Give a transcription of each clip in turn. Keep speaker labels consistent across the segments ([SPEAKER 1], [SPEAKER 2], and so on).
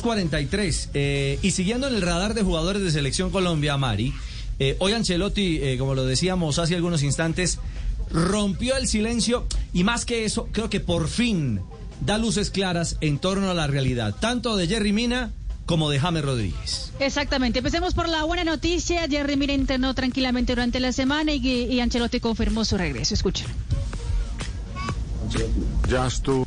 [SPEAKER 1] 43. eh, y siguiendo en el radar de jugadores de Selección Colombia, Mari, eh, hoy Ancelotti, eh, como lo decíamos hace algunos instantes, rompió el silencio y más que eso, creo que por fin da luces claras en torno a la realidad, tanto de Jerry Mina como de James Rodríguez.
[SPEAKER 2] Exactamente. Empecemos por la buena noticia. Jerry Mina internó tranquilamente durante la semana y, y Ancelotti confirmó su regreso. Escuchen.
[SPEAKER 3] Just to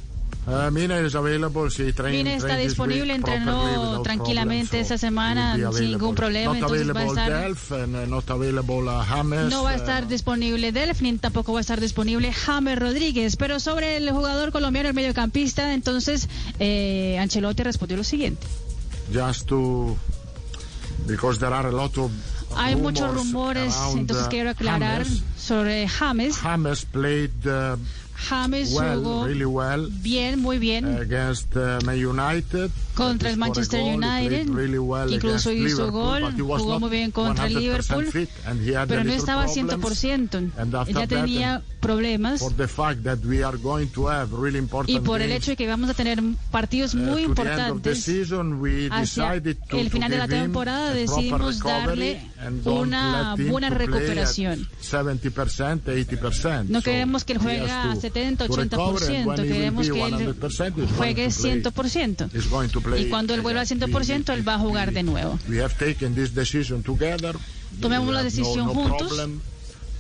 [SPEAKER 3] uh, Mina is available. She trained,
[SPEAKER 2] Mina está disponible, entrenó tranquilamente esta semana sin ningún problema,
[SPEAKER 3] Not
[SPEAKER 2] entonces va a
[SPEAKER 3] available
[SPEAKER 2] estar-
[SPEAKER 3] Delph and uh, not available uh, James.
[SPEAKER 2] No va a
[SPEAKER 3] uh,
[SPEAKER 2] estar disponible Delf, ni tampoco va a estar disponible James Rodríguez. Pero sobre el jugador colombiano, el mediocampista, entonces eh, Ancelotti respondió lo siguiente.
[SPEAKER 3] just to because there are a lot of
[SPEAKER 2] Hay muchos rumores, entonces
[SPEAKER 3] uh,
[SPEAKER 2] quiero aclarar
[SPEAKER 3] James.
[SPEAKER 2] sobre James.
[SPEAKER 3] James played uh,
[SPEAKER 2] James
[SPEAKER 3] well,
[SPEAKER 2] jugó
[SPEAKER 3] really well
[SPEAKER 2] bien, muy bien.
[SPEAKER 3] against uh, Man United.
[SPEAKER 2] contra el Manchester United,
[SPEAKER 3] really well
[SPEAKER 2] incluso hizo
[SPEAKER 3] Liverpool,
[SPEAKER 2] gol, jugó muy bien contra el
[SPEAKER 3] 100%
[SPEAKER 2] Liverpool,
[SPEAKER 3] fit,
[SPEAKER 2] pero no estaba
[SPEAKER 3] problems.
[SPEAKER 2] 100%.
[SPEAKER 3] And after
[SPEAKER 2] Ella
[SPEAKER 3] that,
[SPEAKER 2] tenía problemas
[SPEAKER 3] really
[SPEAKER 2] y por el hecho de que vamos a tener partidos
[SPEAKER 3] uh,
[SPEAKER 2] muy
[SPEAKER 3] the
[SPEAKER 2] importantes hacia el final de la temporada, decidimos darle una buena recuperación.
[SPEAKER 3] 70%, 80%.
[SPEAKER 2] No
[SPEAKER 3] So
[SPEAKER 2] queremos que él juegue a
[SPEAKER 3] to-
[SPEAKER 2] 70,
[SPEAKER 3] to recover, and
[SPEAKER 2] 80%,
[SPEAKER 3] when he will
[SPEAKER 2] queremos que él
[SPEAKER 3] 100%, he's going
[SPEAKER 2] juegue
[SPEAKER 3] to play.
[SPEAKER 2] 100%.
[SPEAKER 3] He's going to play
[SPEAKER 2] Y cuando él vuelva al
[SPEAKER 3] again.
[SPEAKER 2] 100%, él va a jugar de nuevo. Tomemos la decisión juntos.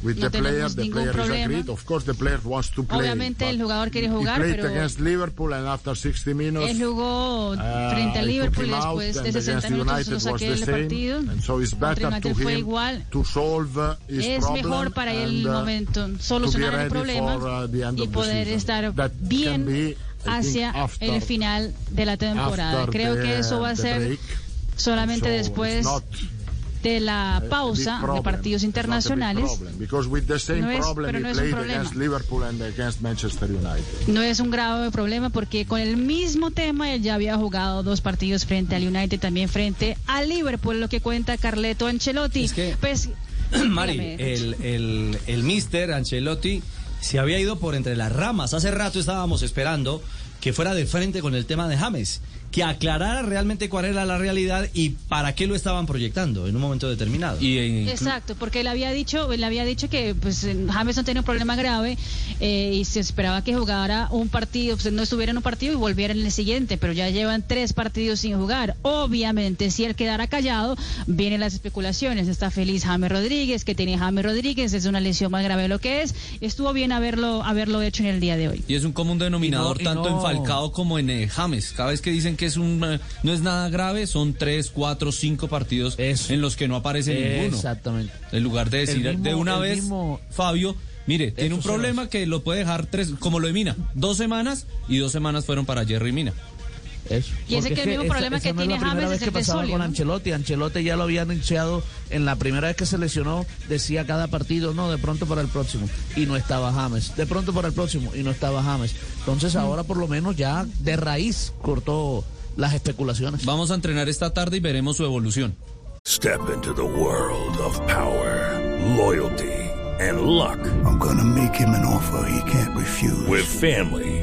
[SPEAKER 3] With
[SPEAKER 2] No
[SPEAKER 3] the player, the player is
[SPEAKER 2] problema.
[SPEAKER 3] agreed. Of course, the player wants to play.
[SPEAKER 2] Obviamente, el jugador quiere jugar, pero-
[SPEAKER 3] against Liverpool and after 60 minutes.
[SPEAKER 2] Él jugó
[SPEAKER 3] uh,
[SPEAKER 2] frente a
[SPEAKER 3] I
[SPEAKER 2] Liverpool y
[SPEAKER 3] him
[SPEAKER 2] después de
[SPEAKER 3] and
[SPEAKER 2] 60
[SPEAKER 3] against
[SPEAKER 2] minutos lo saqué del partido.
[SPEAKER 3] And so it's better to
[SPEAKER 2] United fue
[SPEAKER 3] him
[SPEAKER 2] igual.
[SPEAKER 3] to solve uh, his
[SPEAKER 2] Es
[SPEAKER 3] problem
[SPEAKER 2] mejor para el
[SPEAKER 3] uh,
[SPEAKER 2] momento solucionar el problema
[SPEAKER 3] for, uh,
[SPEAKER 2] y poder estar
[SPEAKER 3] That
[SPEAKER 2] bien hacia
[SPEAKER 3] after-
[SPEAKER 2] el final de la temporada. Creo
[SPEAKER 3] the-
[SPEAKER 2] que eso va a ser
[SPEAKER 3] break.
[SPEAKER 2] solamente
[SPEAKER 3] So
[SPEAKER 2] después de la
[SPEAKER 3] a big
[SPEAKER 2] pausa de partidos
[SPEAKER 3] It's not a big
[SPEAKER 2] internacionales.
[SPEAKER 3] problem, Because with the same
[SPEAKER 2] No es- pero
[SPEAKER 3] he
[SPEAKER 2] no es un
[SPEAKER 3] played
[SPEAKER 2] problema. No es un grave problema porque con el mismo tema él ya había jugado dos partidos frente al United, también frente al Liverpool, lo que cuenta Carleto Ancelotti.
[SPEAKER 1] Es que-
[SPEAKER 2] Pues,
[SPEAKER 1] Mari, el, el, el mister Ancelotti se había ido por entre las ramas. Hace rato estábamos esperando que fuera de frente con el tema de James, que aclarara realmente cuál era la realidad y para qué lo estaban proyectando en un momento determinado.
[SPEAKER 4] Y
[SPEAKER 2] Exacto, porque él había dicho, él había dicho que pues James no tenía un problema grave eh, y se esperaba que jugara un partido, pues no estuviera en un partido y volviera en el siguiente, pero ya llevan tres partidos sin jugar. Obviamente, si él quedara callado, vienen las especulaciones. Está feliz James Rodríguez, que tiene James Rodríguez, es una lesión más grave de lo que es. Estuvo bien haberlo, haberlo hecho en el día de hoy.
[SPEAKER 4] Y es un común denominador
[SPEAKER 5] no-
[SPEAKER 4] tanto en Falcao como en eh, James. Cada vez que dicen que es un eh, no es nada grave, son tres, cuatro, cinco partidos
[SPEAKER 5] Eso.
[SPEAKER 4] en los que no aparece ninguno.
[SPEAKER 5] Exactamente.
[SPEAKER 4] En lugar de decir
[SPEAKER 5] mismo-
[SPEAKER 4] de una vez,
[SPEAKER 5] mismo-
[SPEAKER 4] Fabio, mire, tiene un problema que lo puede dejar tres, como lo de Mina, dos semanas y dos semanas fueron para Jerry Mina.
[SPEAKER 5] Eso.
[SPEAKER 2] Y ese que
[SPEAKER 5] es
[SPEAKER 2] el mismo problema que
[SPEAKER 5] esa no es
[SPEAKER 2] tiene
[SPEAKER 5] primera
[SPEAKER 2] James
[SPEAKER 5] vez
[SPEAKER 2] es
[SPEAKER 5] que
[SPEAKER 2] el de
[SPEAKER 5] pasaba
[SPEAKER 2] Solio,
[SPEAKER 5] con
[SPEAKER 2] ¿no?
[SPEAKER 5] Ancelotti. Ancelotti ya lo había anunciado en la primera vez que se lesionó, decía cada partido, no, de pronto para el próximo. Y no estaba James. De pronto para el próximo y no estaba James. Entonces ahora por lo menos ya de raíz cortó las especulaciones.
[SPEAKER 4] Vamos a entrenar esta tarde y veremos su evolución.
[SPEAKER 6] Step into the world of power, loyalty, and luck.
[SPEAKER 7] I'm gonna make him an offer he can't refuse.
[SPEAKER 6] With family,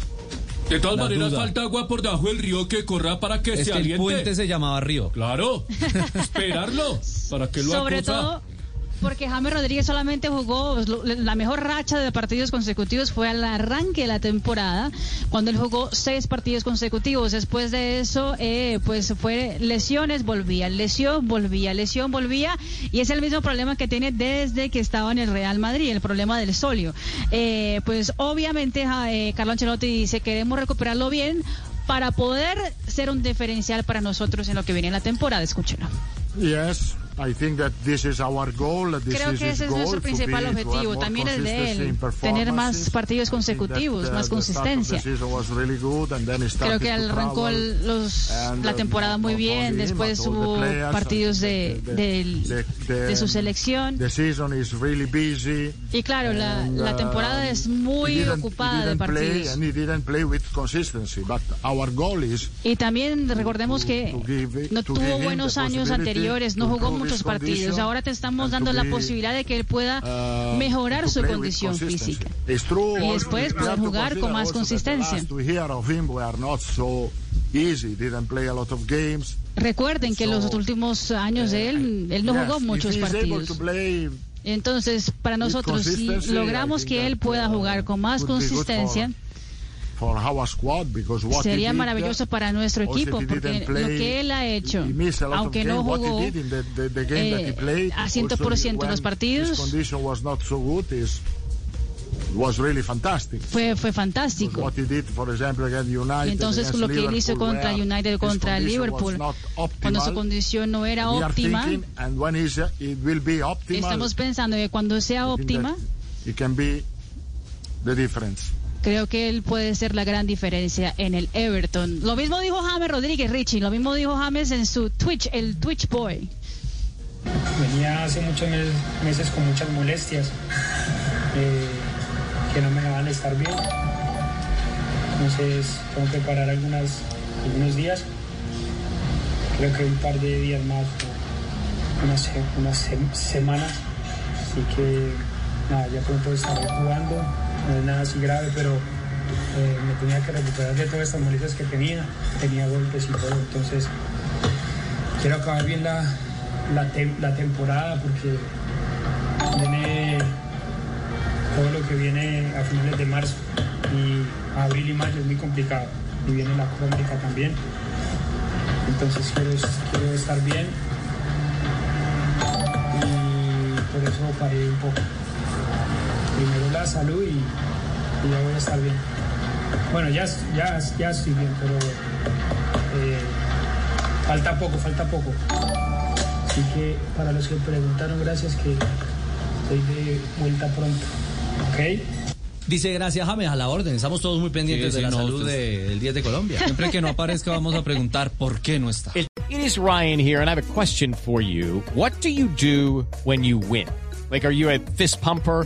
[SPEAKER 8] De todas
[SPEAKER 4] La
[SPEAKER 8] maneras,
[SPEAKER 4] duda.
[SPEAKER 8] falta agua por debajo del río que corra para que
[SPEAKER 4] es
[SPEAKER 8] se
[SPEAKER 4] que el
[SPEAKER 8] aliente.
[SPEAKER 4] puente se llamaba Río.
[SPEAKER 8] Claro, esperarlo para que lo
[SPEAKER 2] Sobre
[SPEAKER 8] acosa.
[SPEAKER 2] todo Porque James Rodríguez solamente jugó la mejor racha de partidos consecutivos fue al arranque de la temporada, cuando él jugó seis partidos consecutivos. Después de eso, eh, pues fue lesiones, volvía, lesión, volvía, lesión, volvía. Y es el mismo problema que tiene desde que estaba en el Real Madrid, el problema del solio. Eh, pues obviamente eh, Carlo Ancelotti dice, queremos recuperarlo bien para poder ser un diferencial para nosotros en lo que viene en la temporada. Escúchelo.
[SPEAKER 3] Yes, I think that this is our goal. This
[SPEAKER 2] Creo que ese es nuestro principal objetivo, también el de él, tener más partidos consecutivos, más
[SPEAKER 3] uh, the
[SPEAKER 2] consistencia. Creo que arrancó los,
[SPEAKER 3] And,
[SPEAKER 2] la
[SPEAKER 3] uh,
[SPEAKER 2] temporada muy bien, después hubo partidos de, de su selección.
[SPEAKER 3] The season is really busy.
[SPEAKER 2] Y claro, la,
[SPEAKER 3] And,
[SPEAKER 2] la temporada es
[SPEAKER 3] he
[SPEAKER 2] muy ocupada de partidos.
[SPEAKER 3] and he didn't play with consistency. But our goal is
[SPEAKER 2] Y también recordemos que no tuvo buenos años anteriores, no jugó muchos partidos. Ahora te estamos
[SPEAKER 3] and
[SPEAKER 2] dando la posibilidad de que él pueda
[SPEAKER 3] uh,
[SPEAKER 2] mejorar su condición física. Y después poder jugar con más consistencia. Recuerden que los últimos años de él, él no jugó muchos partidos. Entonces, para nosotros, si logramos que él pueda
[SPEAKER 3] uh,
[SPEAKER 2] jugar con más consistencia,
[SPEAKER 3] for our squad because what he
[SPEAKER 2] sería maravilloso para nuestro equipo, porque lo que él ha hecho, aunque no jugó eh, a
[SPEAKER 3] also
[SPEAKER 2] 100%
[SPEAKER 3] when
[SPEAKER 2] los partidos,
[SPEAKER 3] was really fantastic.
[SPEAKER 2] fue, fue fantástico.
[SPEAKER 3] What he did, for example, against United,
[SPEAKER 2] entonces lo que él hizo contra United, contra Liverpool, cuando su condición no era óptima,
[SPEAKER 3] optimal,
[SPEAKER 2] estamos pensando que cuando sea óptima,
[SPEAKER 3] it can be the difference.
[SPEAKER 2] Creo que él puede ser la gran diferencia en el Everton. Lo mismo dijo James Rodríguez, Richie, lo mismo dijo James en su Twitch, el Twitch Boy.
[SPEAKER 9] Venía hace muchos meses, con muchas molestias eh, que no me dejaban estar bien. Entonces tengo que parar algunas, algunos días. Creo que un par de días más, unas, unas sem- semanas. Así que nada, ya pronto estaré jugando. No es nada así grave, pero eh, me tenía que recuperar de todas estas molestias que tenía. Tenía golpes y todo. Entonces quiero acabar bien la, la, tem- la temporada porque viene todo lo que viene a finales de marzo y abril y mayo es muy complicado y viene la Copa también entonces quiero, quiero estar bien y por eso paré un poco primero la salud y, y ya voy a estar bien bueno ya, ya, ya estoy bien pero eh, falta poco falta poco Así que para los que preguntaron, gracias que estoy de vuelta pronto. ¿Ok?
[SPEAKER 1] Dice gracias James a la orden. Estamos todos muy pendientes
[SPEAKER 4] Sí,
[SPEAKER 1] de
[SPEAKER 4] sí,
[SPEAKER 1] la
[SPEAKER 4] no,
[SPEAKER 1] salud
[SPEAKER 4] usted-
[SPEAKER 1] de- del 10 de Colombia.
[SPEAKER 4] Siempre que no aparezca vamos a preguntar por qué no está.
[SPEAKER 10] It is Ryan here, and I have a question for you. What do you do when you win? Like, are you a fist pumper?